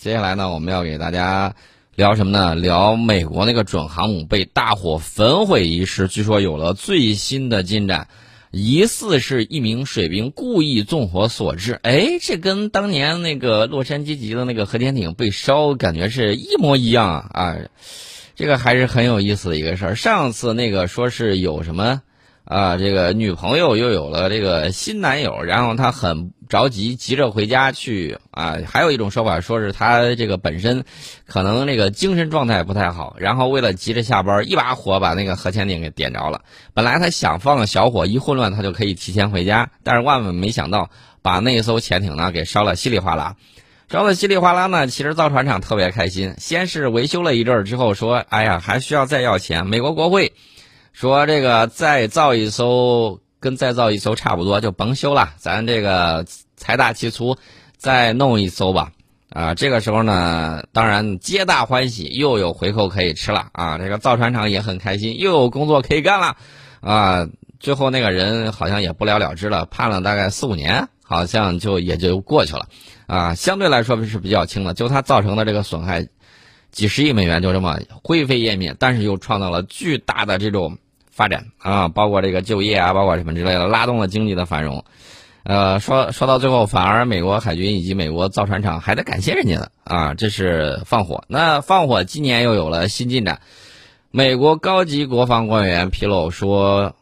接下来呢，我们要给大家聊什么呢？聊美国那个准航母被大火焚毁一事，据说有了最新的进展，疑似是一名水兵故意纵火所致。哎，这跟当年那个洛杉矶级的那个核潜艇被烧，感觉是一模一样啊！啊，这个还是很有意思的一个事儿。上次那个说是有什么？啊，这个女朋友又有了这个新男友，然后他很着急，急着回家去啊。还有一种说法，说是他这个本身可能这个精神状态不太好，然后为了急着下班，一把火把那个核潜艇给点着了。本来他想放个小火，一混乱他就可以提前回家，但是万万没想到，把那艘潜艇呢给烧了稀里哗啦。烧的稀里哗啦呢，其实造船厂特别开心，先是维修了一阵儿之后说，哎呀，还需要再要钱。美国国会。说这个再造一艘跟再造一艘差不多，就甭修了，咱这个财大气粗，再弄一艘吧。啊，这个时候呢，当然皆大欢喜，又有回扣可以吃了啊。这个造船厂也很开心，又有工作可以干了啊。最后那个人好像也不了了之了，判了大概四五年，好像就也就过去了啊。相对来说是比较轻的，就他造成的这个损害。几十亿美元就这么灰飞烟灭，但是又创造了巨大的这种发展啊，包括这个就业啊，包括什么之类的，拉动了经济的繁荣。呃，说说到最后，反而美国海军以及美国造船厂还得感谢人家呢啊，这是放火。那放火今年又有了新进展，美国高级国防官员披露说，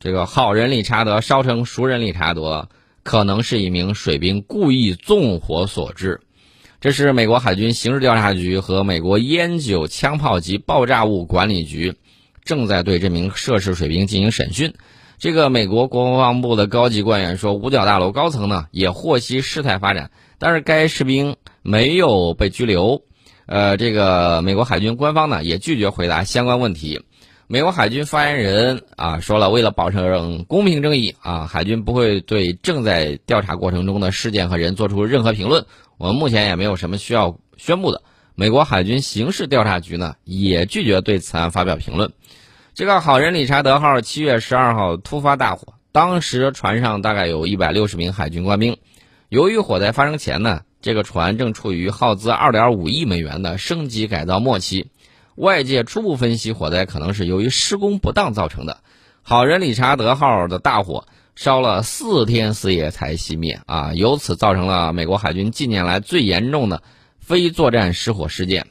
这个好人理查德烧成熟人理查德，可能是一名水兵故意纵火所致。这是美国海军刑事调查局和美国烟酒枪炮及爆炸物管理局正在对这名涉事水兵进行审讯。这个美国国防部的高级官员说，五角大楼高层呢也获悉事态发展，但是该士兵没有被拘留。呃，这个美国海军官方呢也拒绝回答相关问题。美国海军发言人啊说了，为了保证公平正义啊，海军不会对正在调查过程中的事件和人做出任何评论。我们目前也没有什么需要宣布的。美国海军刑事调查局呢，也拒绝对此案发表评论。这个好人理查德号七月十二号突发大火，当时船上大概有一百六十名海军官兵。由于火灾发生前呢，这个船正处于耗资二点五亿美元的升级改造末期，外界初步分析火灾可能是由于施工不当造成的。好人理查德号的大火。烧了四天四夜才熄灭啊！由此造成了美国海军近年来最严重的非作战失火事件。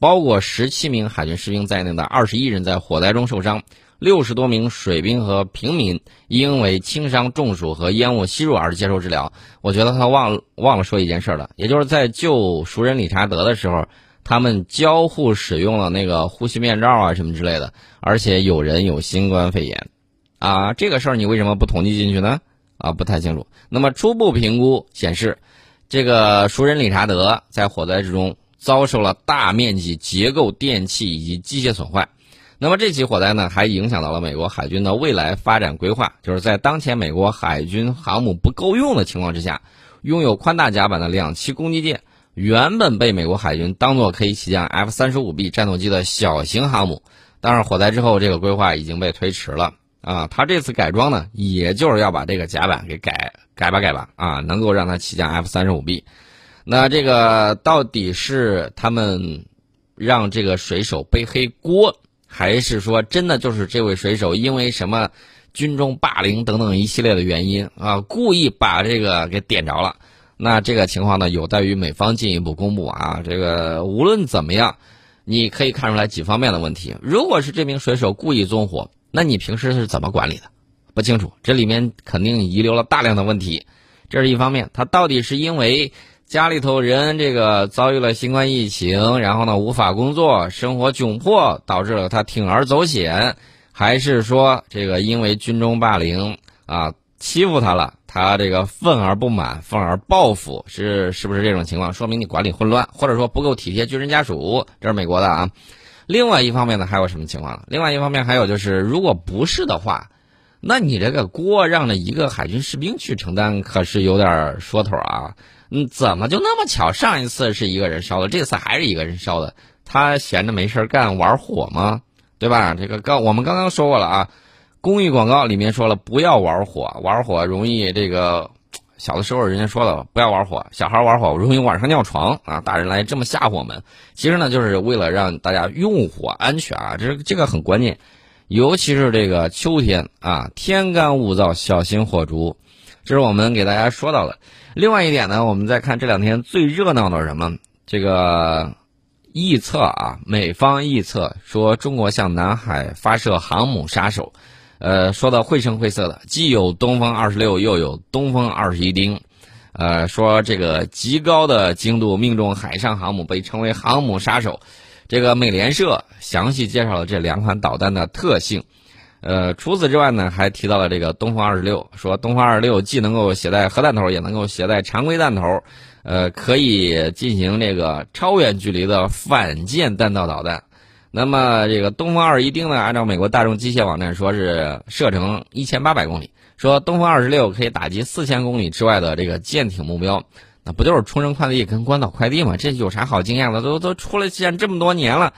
包括十七名海军士兵在内的二十一人在火灾中受伤，六十多名水兵和平民因为轻伤、中暑和烟雾吸入而接受治疗。我觉得他忘忘了说一件事了，也就是在救熟人理查德的时候，他们交互使用了那个呼吸面罩啊什么之类的，而且有人有新冠肺炎。啊，这个事儿你为什么不统计进去呢？啊，不太清楚。那么初步评估显示，这个熟人理查德在火灾之中遭受了大面积结构、电器以及机械损坏。那么这起火灾呢，还影响到了美国海军的未来发展规划。就是在当前美国海军航母不够用的情况之下，拥有宽大甲板的两栖攻击舰，原本被美国海军当做可以起降 F 三十五 B 战斗机的小型航母，但是火灾之后，这个规划已经被推迟了。啊，他这次改装呢，也就是要把这个甲板给改改吧改吧啊，能够让它起降 F 三十五 B。那这个到底是他们让这个水手背黑锅，还是说真的就是这位水手因为什么军中霸凌等等一系列的原因啊，故意把这个给点着了？那这个情况呢，有待于美方进一步公布啊。这个无论怎么样，你可以看出来几方面的问题。如果是这名水手故意纵火，那你平时是怎么管理的？不清楚，这里面肯定遗留了大量的问题，这是一方面。他到底是因为家里头人这个遭遇了新冠疫情，然后呢无法工作，生活窘迫，导致了他铤而走险，还是说这个因为军中霸凌啊欺负他了，他这个愤而不满，愤而报复，是是不是这种情况？说明你管理混乱，或者说不够体贴军人家属。这是美国的啊。另外一方面呢，还有什么情况呢？另外一方面还有就是，如果不是的话，那你这个锅让着一个海军士兵去承担，可是有点说头啊。嗯，怎么就那么巧？上一次是一个人烧的，这次还是一个人烧的？他闲着没事干玩火吗？对吧？这个刚我们刚刚说过了啊，公益广告里面说了，不要玩火，玩火容易这个小的时候人家说了，不要玩火，小孩玩火容易晚上尿床啊。大人来这么吓唬我们，其实呢，就是为了让大家用火安全啊，这这个很关键。尤其是这个秋天啊，天干物燥，小心火烛。这是我们给大家说到的。另外一点呢，我们再看这两天最热闹的是什么？这个臆测啊，美方臆测说中国向南海发射航母杀手，呃，说的绘声绘色的，既有东风二十六，又有东风二十一丁，呃，说这个极高的精度命中海上航母，被称为航母杀手。这个美联社详细介绍了这两款导弹的特性，呃，除此之外呢，还提到了这个东风二十六，说东风二十六既能够携带核弹头，也能够携带常规弹头，呃，可以进行这个超远距离的反舰弹道导弹。那么这个东风二十一丁呢，按照美国大众机械网站说是射程一千八百公里，说东风二十六可以打击四千公里之外的这个舰艇目标。那不就是冲绳快递跟关岛快递吗？这有啥好惊讶的？都都出了现这么多年了，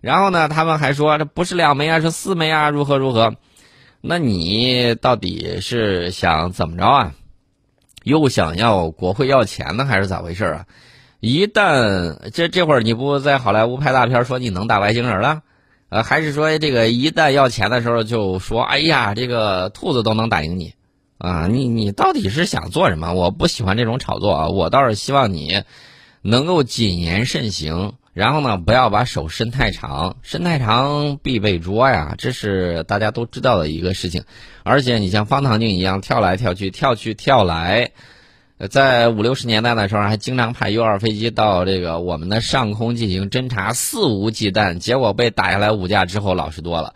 然后呢，他们还说这不是两枚啊，是四枚啊，如何如何？那你到底是想怎么着啊？又想要国会要钱呢，还是咋回事啊？一旦这这会儿你不在好莱坞拍大片儿，说你能打外星人了，呃，还是说这个一旦要钱的时候就说，哎呀，这个兔子都能打赢你？啊，你你到底是想做什么？我不喜欢这种炒作啊！我倒是希望你能够谨言慎行，然后呢，不要把手伸太长，伸太长必被捉呀，这是大家都知道的一个事情。而且你像方唐镜一样跳来跳去、跳去跳来，在五六十年代的时候，还经常派 U 二飞机到这个我们的上空进行侦察，肆无忌惮，结果被打下来五架之后老实多了。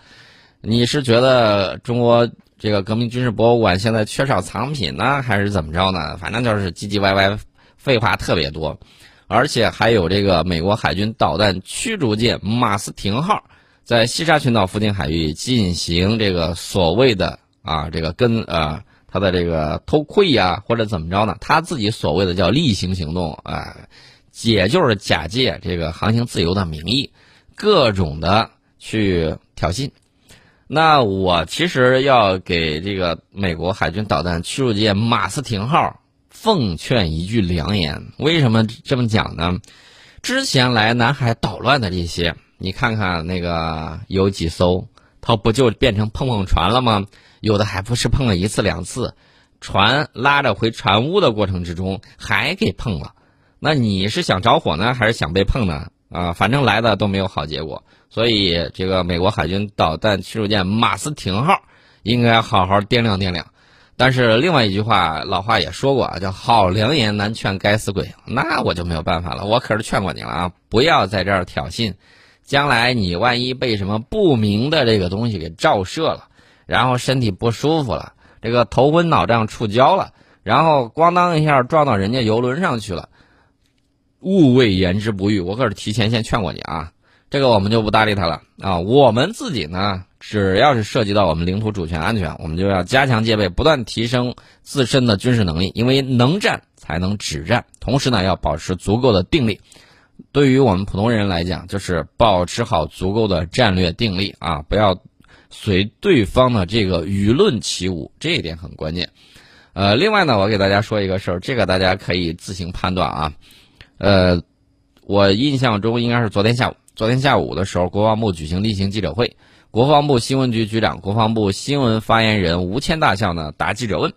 你是觉得中国？这个革命军事博物馆现在缺少藏品呢，还是怎么着呢？反正就是唧唧歪歪，废话特别多，而且还有这个美国海军导弹驱逐舰马斯廷号在西沙群岛附近海域进行这个所谓的啊，这个跟呃他的这个偷窥呀，或者怎么着呢？他自己所谓的叫例行行动啊，也就是假借这个航行自由的名义，各种的去挑衅。那我其实要给这个美国海军导弹驱逐舰马斯廷号奉劝一句良言。为什么这么讲呢？之前来南海捣乱的这些，你看看那个有几艘，它不就变成碰碰船了吗？有的还不是碰了一次两次，船拉着回船坞的过程之中还给碰了。那你是想着火呢，还是想被碰呢？啊，反正来的都没有好结果。所以，这个美国海军导弹驱逐舰马斯廷号应该好好掂量掂量。但是，另外一句话，老话也说过啊，叫“好良言难劝该死鬼”。那我就没有办法了，我可是劝过你了啊，不要在这儿挑衅。将来你万一被什么不明的这个东西给照射了，然后身体不舒服了，这个头昏脑胀、触礁了，然后咣当一下撞到人家游轮上去了，勿谓言之不预。我可是提前先劝过你啊。这个我们就不搭理他了啊！我们自己呢，只要是涉及到我们领土主权安全，我们就要加强戒备，不断提升自身的军事能力。因为能战才能止战，同时呢，要保持足够的定力。对于我们普通人来讲，就是保持好足够的战略定力啊，不要随对方的这个舆论起舞，这一点很关键。呃，另外呢，我给大家说一个事儿，这个大家可以自行判断啊。呃，我印象中应该是昨天下午。昨天下午的时候，国防部举行例行记者会，国防部新闻局局长、国防部新闻发言人吴谦大校呢答记者问，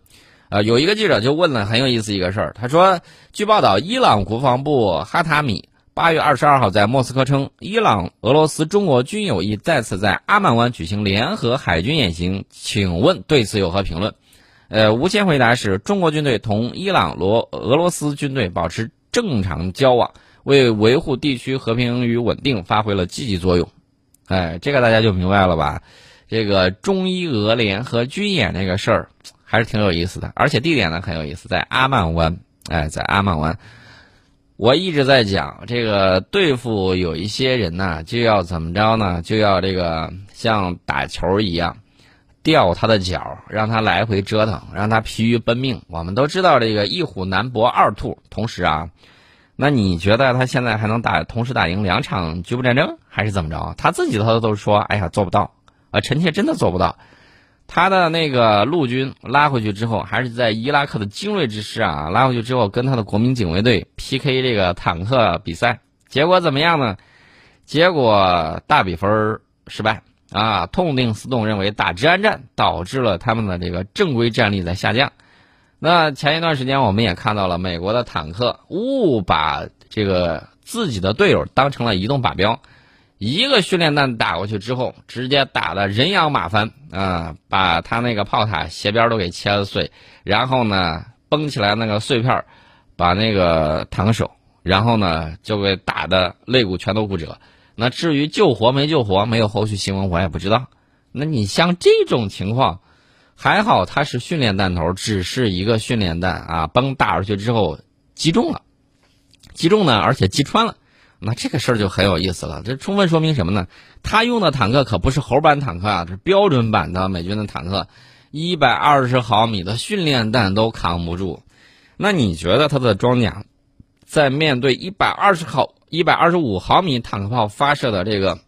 呃，有一个记者就问了很有意思一个事儿，他说，据报道，伊朗国防部哈塔米八月二十二号在莫斯科称，伊朗、俄罗斯、中国均有意再次在阿曼湾举行联合海军演习，请问对此有何评论？呃，吴谦回答是中国军队同伊朗、罗俄罗斯军队保持正常交往。为维护地区和平与稳定发挥了积极作用，哎，这个大家就明白了吧？这个中伊俄联合军演这个事儿还是挺有意思的，而且地点呢很有意思，在阿曼湾。哎，在阿曼湾，我一直在讲这个对付有一些人呢，就要怎么着呢？就要这个像打球一样，吊他的脚，让他来回折腾，让他疲于奔命。我们都知道这个一虎难搏二兔，同时啊。那你觉得他现在还能打同时打赢两场局部战争，还是怎么着？他自己他都说：“哎呀，做不到。”啊，臣妾真的做不到。他的那个陆军拉回去之后，还是在伊拉克的精锐之师啊拉回去之后，跟他的国民警卫队 PK 这个坦克比赛，结果怎么样呢？结果大比分失败啊！痛定思痛，认为打治安战导致了他们的这个正规战力在下降。那前一段时间我们也看到了美国的坦克误把这个自己的队友当成了移动靶标。一个训练弹打过去之后，直接打的人仰马翻啊，把他那个炮塔斜边都给切了碎，然后呢崩起来那个碎片，把那个坦克手，然后呢就给打的肋骨全都骨折。那至于救活没救活，没有后续新闻，我也不知道。那你像这种情况，还好他是训练弹头，只是一个训练弹啊，崩打出去之后击中了，击中呢，而且击穿了。那这个事儿就很有意思了，这充分说明什么呢？他用的坦克可不是猴版坦克啊，这是标准版的美军的坦克，一百二十毫米的训练弹都扛不住。那你觉得他的装甲在面对一百二十毫、一百二十五毫米坦克炮发射的这个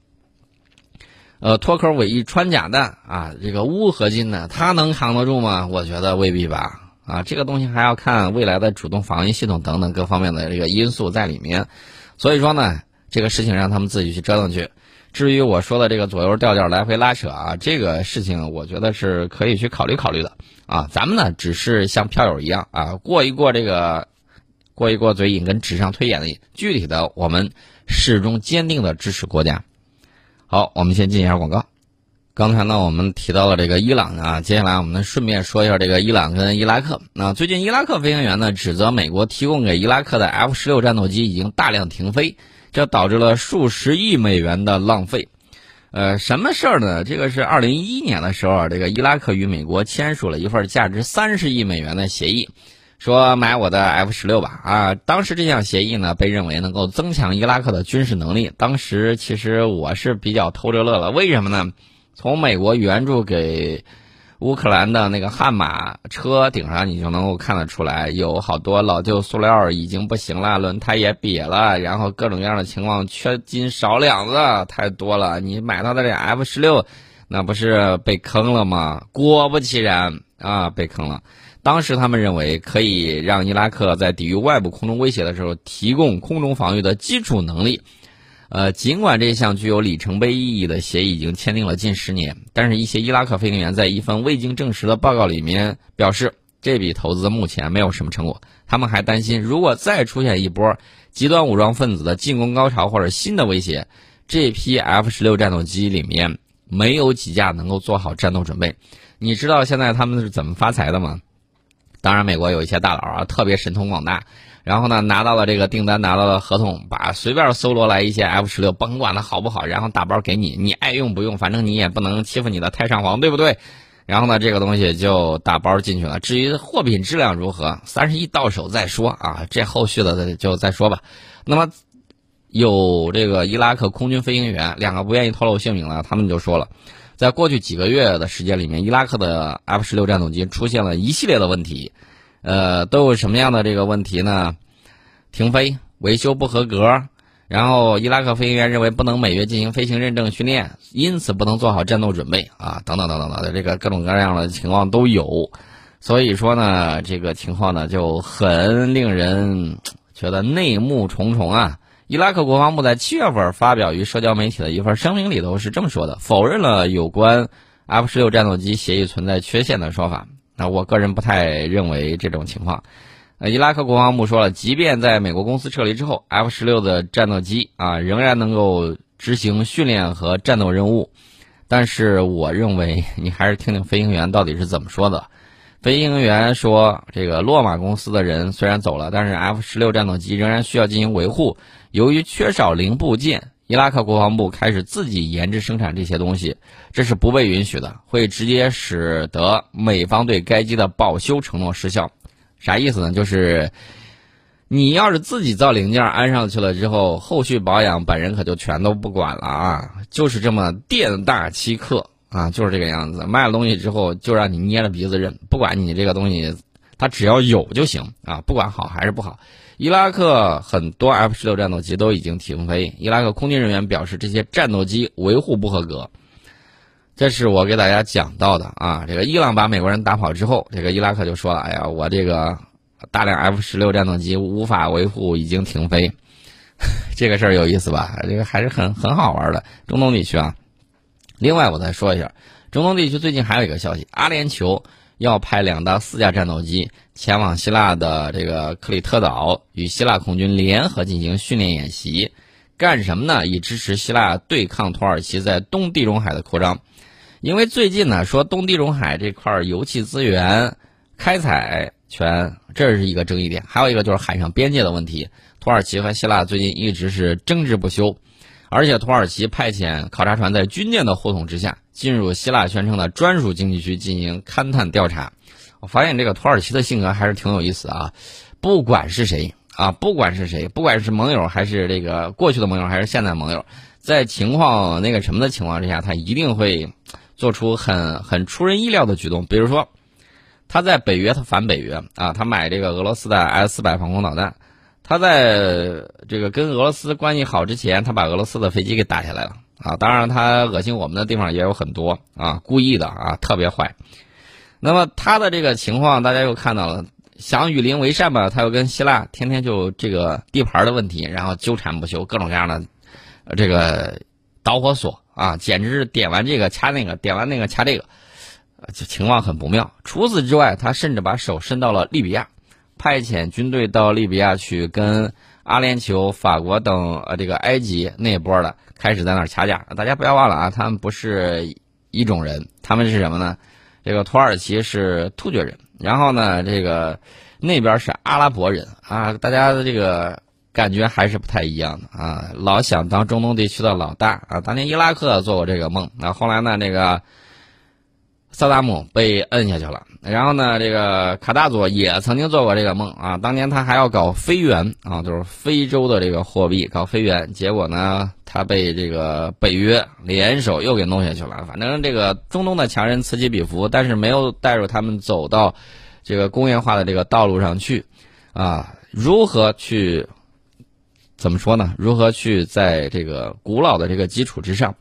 呃脱壳尾翼穿甲弹啊，这个钨合金的，它能扛得住吗？我觉得未必吧。啊，这个东西还要看未来的主动防御系统等等各方面的这个因素在里面。所以说呢，这个事情让他们自己去折腾去。至于我说的这个左右调调来回拉扯啊，这个事情我觉得是可以去考虑考虑的啊。咱们呢只是像票友一样啊，过一过这个，过一过嘴瘾跟纸上推演的瘾。具体的，我们始终坚定的支持国家。好，我们先进一下广告。刚才呢，我们提到了这个伊朗啊，接下来我们顺便说一下这个伊朗跟伊拉克。那最近伊拉克飞行员呢指责美国提供给伊拉克的 F 十六战斗机已经大量停飞，这导致了数十亿美元的浪费。呃，什么事儿呢？这个是二零一一年的时候，这个伊拉克与美国签署了一份价值三十亿美元的协议，说买我的 F 十六吧。啊，当时这项协议呢被认为能够增强伊拉克的军事能力。当时其实我是比较偷着乐了，为什么呢？从美国援助给乌克兰的那个悍马车顶上，你就能够看得出来，有好多老旧塑料已经不行了，轮胎也瘪了，然后各种各样的情况，缺斤少两的太多了。你买到的这 F 十六，那不是被坑了吗？果不其然啊，被坑了。当时他们认为可以让伊拉克在抵御外部空中威胁的时候，提供空中防御的基础能力。呃，尽管这项具有里程碑意义的协议已经签订了近十年，但是一些伊拉克飞行员在一份未经证实的报告里面表示，这笔投资目前没有什么成果。他们还担心，如果再出现一波极端武装分子的进攻高潮或者新的威胁，这批 F 十六战斗机里面没有几架能够做好战斗准备。你知道现在他们是怎么发财的吗？当然，美国有一些大佬啊，特别神通广大。然后呢，拿到了这个订单，拿到了合同，把随便搜罗来一些 F 十六，甭管它好不好，然后打包给你，你爱用不用，反正你也不能欺负你的太上皇，对不对？然后呢，这个东西就打包进去了。至于货品质量如何，三十一到手再说啊，这后续的就再说吧。那么，有这个伊拉克空军飞行员，两个不愿意透露姓名了，他们就说了，在过去几个月的时间里面，伊拉克的 F 十六战斗机出现了一系列的问题。呃，都有什么样的这个问题呢？停飞、维修不合格，然后伊拉克飞行员认为不能每月进行飞行认证训练，因此不能做好战斗准备啊，等等等等的这个各种各样的情况都有。所以说呢，这个情况呢就很令人觉得内幕重重啊。伊拉克国防部在七月份发表于社交媒体的一份声明里头是这么说的，否认了有关 F 十六战斗机协议存在缺陷的说法。那我个人不太认为这种情况。呃，伊拉克国防部说了，即便在美国公司撤离之后，F 十六的战斗机啊仍然能够执行训练和战斗任务。但是，我认为你还是听听飞行员到底是怎么说的。飞行员说，这个洛马公司的人虽然走了，但是 F 十六战斗机仍然需要进行维护。由于缺少零部件。伊拉克国防部开始自己研制生产这些东西，这是不被允许的，会直接使得美方对该机的保修承诺失效。啥意思呢？就是你要是自己造零件安上去了之后，后续保养本人可就全都不管了啊！就是这么店大欺客啊，就是这个样子。卖了东西之后，就让你捏着鼻子认，不管你这个东西，它只要有就行啊，不管好还是不好。伊拉克很多 F 十六战斗机都已经停飞。伊拉克空军人员表示，这些战斗机维护不合格。这是我给大家讲到的啊。这个伊朗把美国人打跑之后，这个伊拉克就说了：“哎呀，我这个大量 F 十六战斗机无法维护，已经停飞。”这个事儿有意思吧？这个还是很很好玩的。中东地区啊，另外我再说一下，中东地区最近还有一个消息：阿联酋要派两到四架战斗机前往希腊的这个克里特岛，与希腊空军联合进行训练演习。干什么呢？以支持希腊对抗土耳其在东地中海的扩张。因为最近呢，说东地中海这块油气资源开采权，这是一个争议点。还有一个就是海上边界的问题，土耳其和希腊最近一直是争执不休。而且土耳其派遣考察船在军舰的护送之下，进入希腊宣称的专属经济区进行勘探调查。我发现这个土耳其的性格还是挺有意思啊，不管是谁。啊，不管是谁，不管是盟友还是这个过去的盟友，还是现在盟友，在情况那个什么的情况之下，他一定会做出很很出人意料的举动。比如说，他在北约，他反北约啊，他买这个俄罗斯的 S 四百防空导弹。他在这个跟俄罗斯关系好之前，他把俄罗斯的飞机给打下来了啊。当然，他恶心我们的地方也有很多啊，故意的啊，特别坏。那么他的这个情况，大家又看到了。想与邻为善吧，他又跟希腊天天就这个地盘的问题，然后纠缠不休，各种各样的这个导火索啊，简直是点完这个掐那个，点完那个掐这个，就情况很不妙。除此之外，他甚至把手伸到了利比亚，派遣军队到利比亚去跟阿联酋、法国等呃这个埃及那波的开始在那儿掐架。大家不要忘了啊，他们不是一种人，他们是什么呢？这个土耳其是突厥人。然后呢，这个那边是阿拉伯人啊，大家的这个感觉还是不太一样的啊。老想当中东地区的老大啊，当年伊拉克做过这个梦，那后来呢，这个萨达姆被摁下去了。然后呢，这个卡大佐也曾经做过这个梦啊，当年他还要搞非元啊，就是非洲的这个货币搞非元，结果呢，他被这个北约联手又给弄下去了。反正这个中东的强人此起彼伏，但是没有带入他们走到。这个工业化的这个道路上去，啊，如何去怎么说呢？如何去在这个古老的这个基础之上，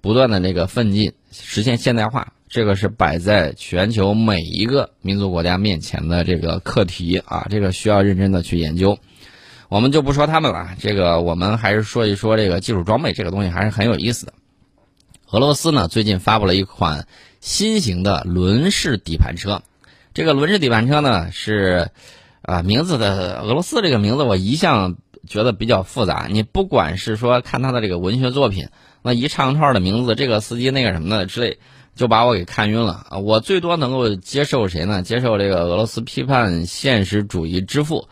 不断的那个奋进，实现现代化？这个是摆在全球每一个民族国家面前的这个课题啊，这个需要认真的去研究。我们就不说他们了，这个我们还是说一说这个技术装备，这个东西还是很有意思的。俄罗斯呢，最近发布了一款新型的轮式底盘车。这个轮式底盘车呢是，啊，名字的俄罗斯这个名字我一向觉得比较复杂。你不管是说看他的这个文学作品，那一长串的名字，这个司机那个什么的之类，就把我给看晕了啊！我最多能够接受谁呢？接受这个俄罗斯批判现实主义之父，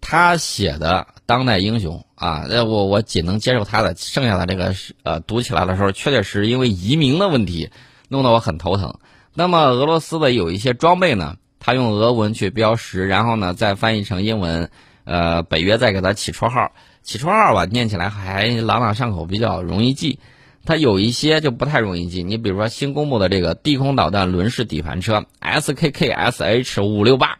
他写的《当代英雄》啊，那我我仅能接受他的。剩下的这个呃，读起来的时候，确确实实因为移民的问题，弄得我很头疼。那么俄罗斯的有一些装备呢，他用俄文去标识，然后呢再翻译成英文，呃，北约再给他起绰号，起绰号吧，念起来还朗朗上口，比较容易记。它有一些就不太容易记，你比如说新公布的这个地空导弹轮式底盘车 SKKSH 五六八，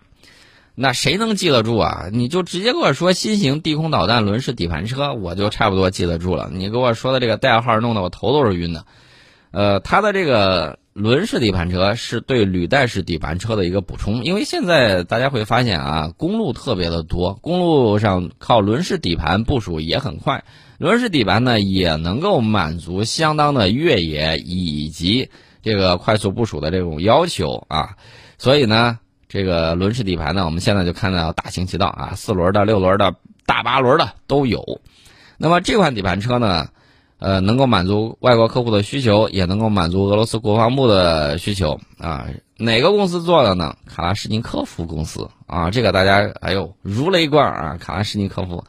那谁能记得住啊？你就直接跟我说新型地空导弹轮式底盘车，我就差不多记得住了。你给我说的这个代号，弄得我头都是晕的。呃，它的这个。轮式底盘车是对履带式底盘车的一个补充，因为现在大家会发现啊，公路特别的多，公路上靠轮式底盘部署也很快，轮式底盘呢也能够满足相当的越野以及这个快速部署的这种要求啊，所以呢，这个轮式底盘呢，我们现在就看到大行其道啊，四轮的、六轮的、大八轮的都有，那么这款底盘车呢？呃，能够满足外国客户的需求，也能够满足俄罗斯国防部的需求啊。哪个公司做的呢？卡拉什尼科夫公司啊，这个大家哎呦如雷贯耳啊。卡拉什尼科夫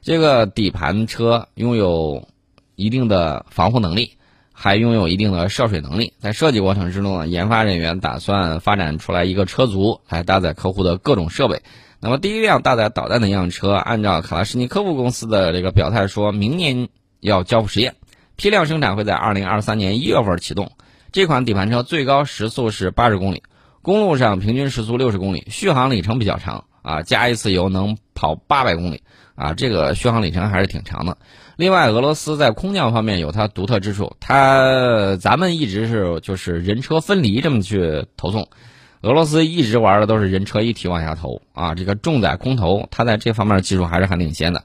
这个底盘车拥有一定的防护能力，还拥有一定的涉水能力。在设计过程之中呢，研发人员打算发展出来一个车族来搭载客户的各种设备。那么第一辆搭载导弹的样车，按照卡拉什尼科夫公司的这个表态，说明年。要交付实验，批量生产会在二零二三年一月份启动。这款底盘车最高时速是八十公里，公路上平均时速六十公里，续航里程比较长啊，加一次油能跑八百公里啊，这个续航里程还是挺长的。另外，俄罗斯在空降方面有它独特之处，它咱们一直是就是人车分离这么去投送，俄罗斯一直玩的都是人车一体往下投啊，这个重载空投，它在这方面技术还是很领先的。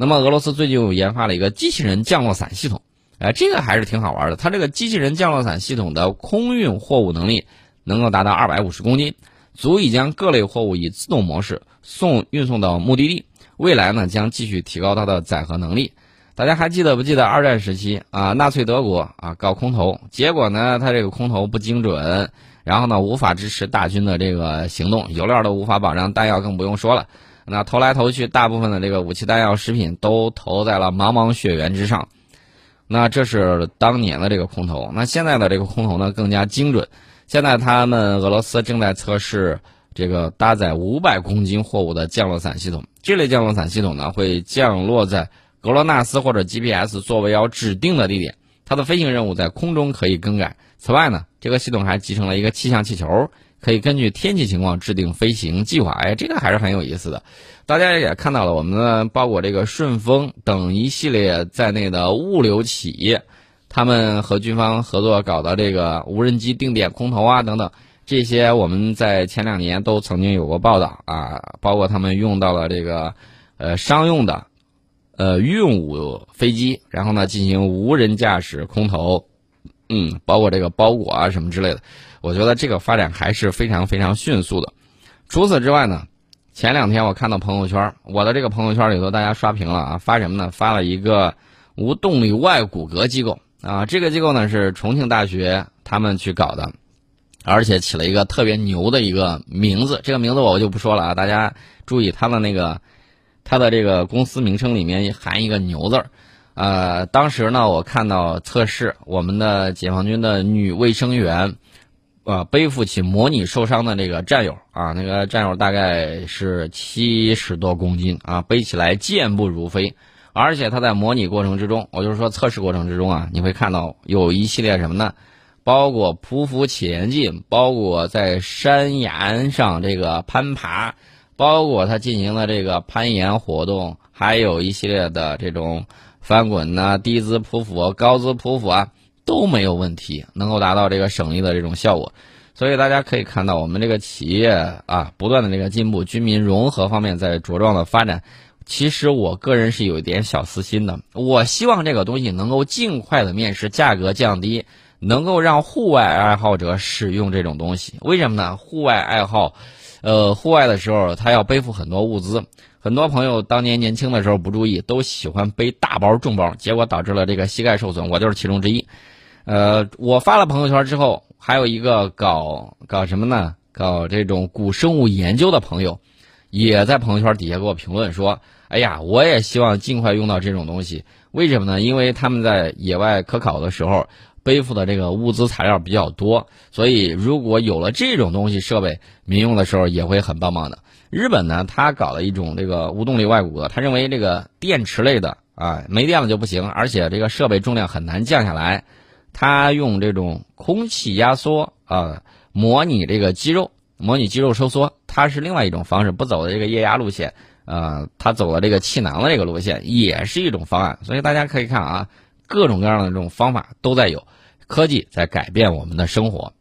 那么，俄罗斯最近又研发了一个机器人降落伞系统，哎，这个还是挺好玩的。它这个机器人降落伞系统的空运货物能力能够达到二百五十公斤，足以将各类货物以自动模式送运送到目的地。未来呢，将继续提高它的载荷能力。大家还记得不记得二战时期啊，纳粹德国啊搞空投，结果呢，它这个空投不精准，然后呢，无法支持大军的这个行动，油料都无法保障，弹药更不用说了。那投来投去，大部分的这个武器弹药、食品都投在了茫茫雪原之上。那这是当年的这个空投。那现在的这个空投呢，更加精准。现在他们俄罗斯正在测试这个搭载五百公斤货物的降落伞系统。这类降落伞系统呢，会降落在。格罗纳斯或者 GPS 作为要指定的地点，它的飞行任务在空中可以更改。此外呢，这个系统还集成了一个气象气球，可以根据天气情况制定飞行计划。哎，这个还是很有意思的。大家也看到了，我们的包括这个顺丰等一系列在内的物流企业，他们和军方合作搞的这个无人机定点空投啊等等，这些我们在前两年都曾经有过报道啊，包括他们用到了这个呃商用的。呃，运五飞机，然后呢进行无人驾驶空投，嗯，包括这个包裹啊什么之类的，我觉得这个发展还是非常非常迅速的。除此之外呢，前两天我看到朋友圈，我的这个朋友圈里头大家刷屏了啊，发什么呢？发了一个无动力外骨骼机构啊，这个机构呢是重庆大学他们去搞的，而且起了一个特别牛的一个名字，这个名字我就不说了啊，大家注意他的那个。它的这个公司名称里面含一个“牛”字儿，呃，当时呢，我看到测试我们的解放军的女卫生员，啊，背负起模拟受伤的这个战友啊，那个战友大概是七十多公斤啊，背起来健步如飞，而且他在模拟过程之中，我就是说测试过程之中啊，你会看到有一系列什么呢？包括匍匐前进，包括在山岩上这个攀爬。包括他进行了这个攀岩活动，还有一系列的这种翻滚呐、低姿匍匐、高姿匍匐啊，都没有问题，能够达到这个省力的这种效果。所以大家可以看到，我们这个企业啊，不断的这个进步，军民融合方面在茁壮的发展。其实我个人是有一点小私心的，我希望这个东西能够尽快的面世，价格降低，能够让户外爱好者使用这种东西。为什么呢？户外爱好。呃，户外的时候，他要背负很多物资。很多朋友当年年轻的时候不注意，都喜欢背大包重包，结果导致了这个膝盖受损。我就是其中之一。呃，我发了朋友圈之后，还有一个搞搞什么呢？搞这种古生物研究的朋友，也在朋友圈底下给我评论说：“哎呀，我也希望尽快用到这种东西。为什么呢？因为他们在野外科考的时候。”背负的这个物资材料比较多，所以如果有了这种东西设备，民用的时候也会很棒棒的。日本呢，他搞了一种这个无动力外骨骼，他认为这个电池类的啊没电了就不行，而且这个设备重量很难降下来。他用这种空气压缩啊，模拟这个肌肉，模拟肌肉收缩，它是另外一种方式，不走的这个液压路线，呃，他走了这个气囊的这个路线，也是一种方案。所以大家可以看啊。各种各样的这种方法都在有，科技在改变我们的生活。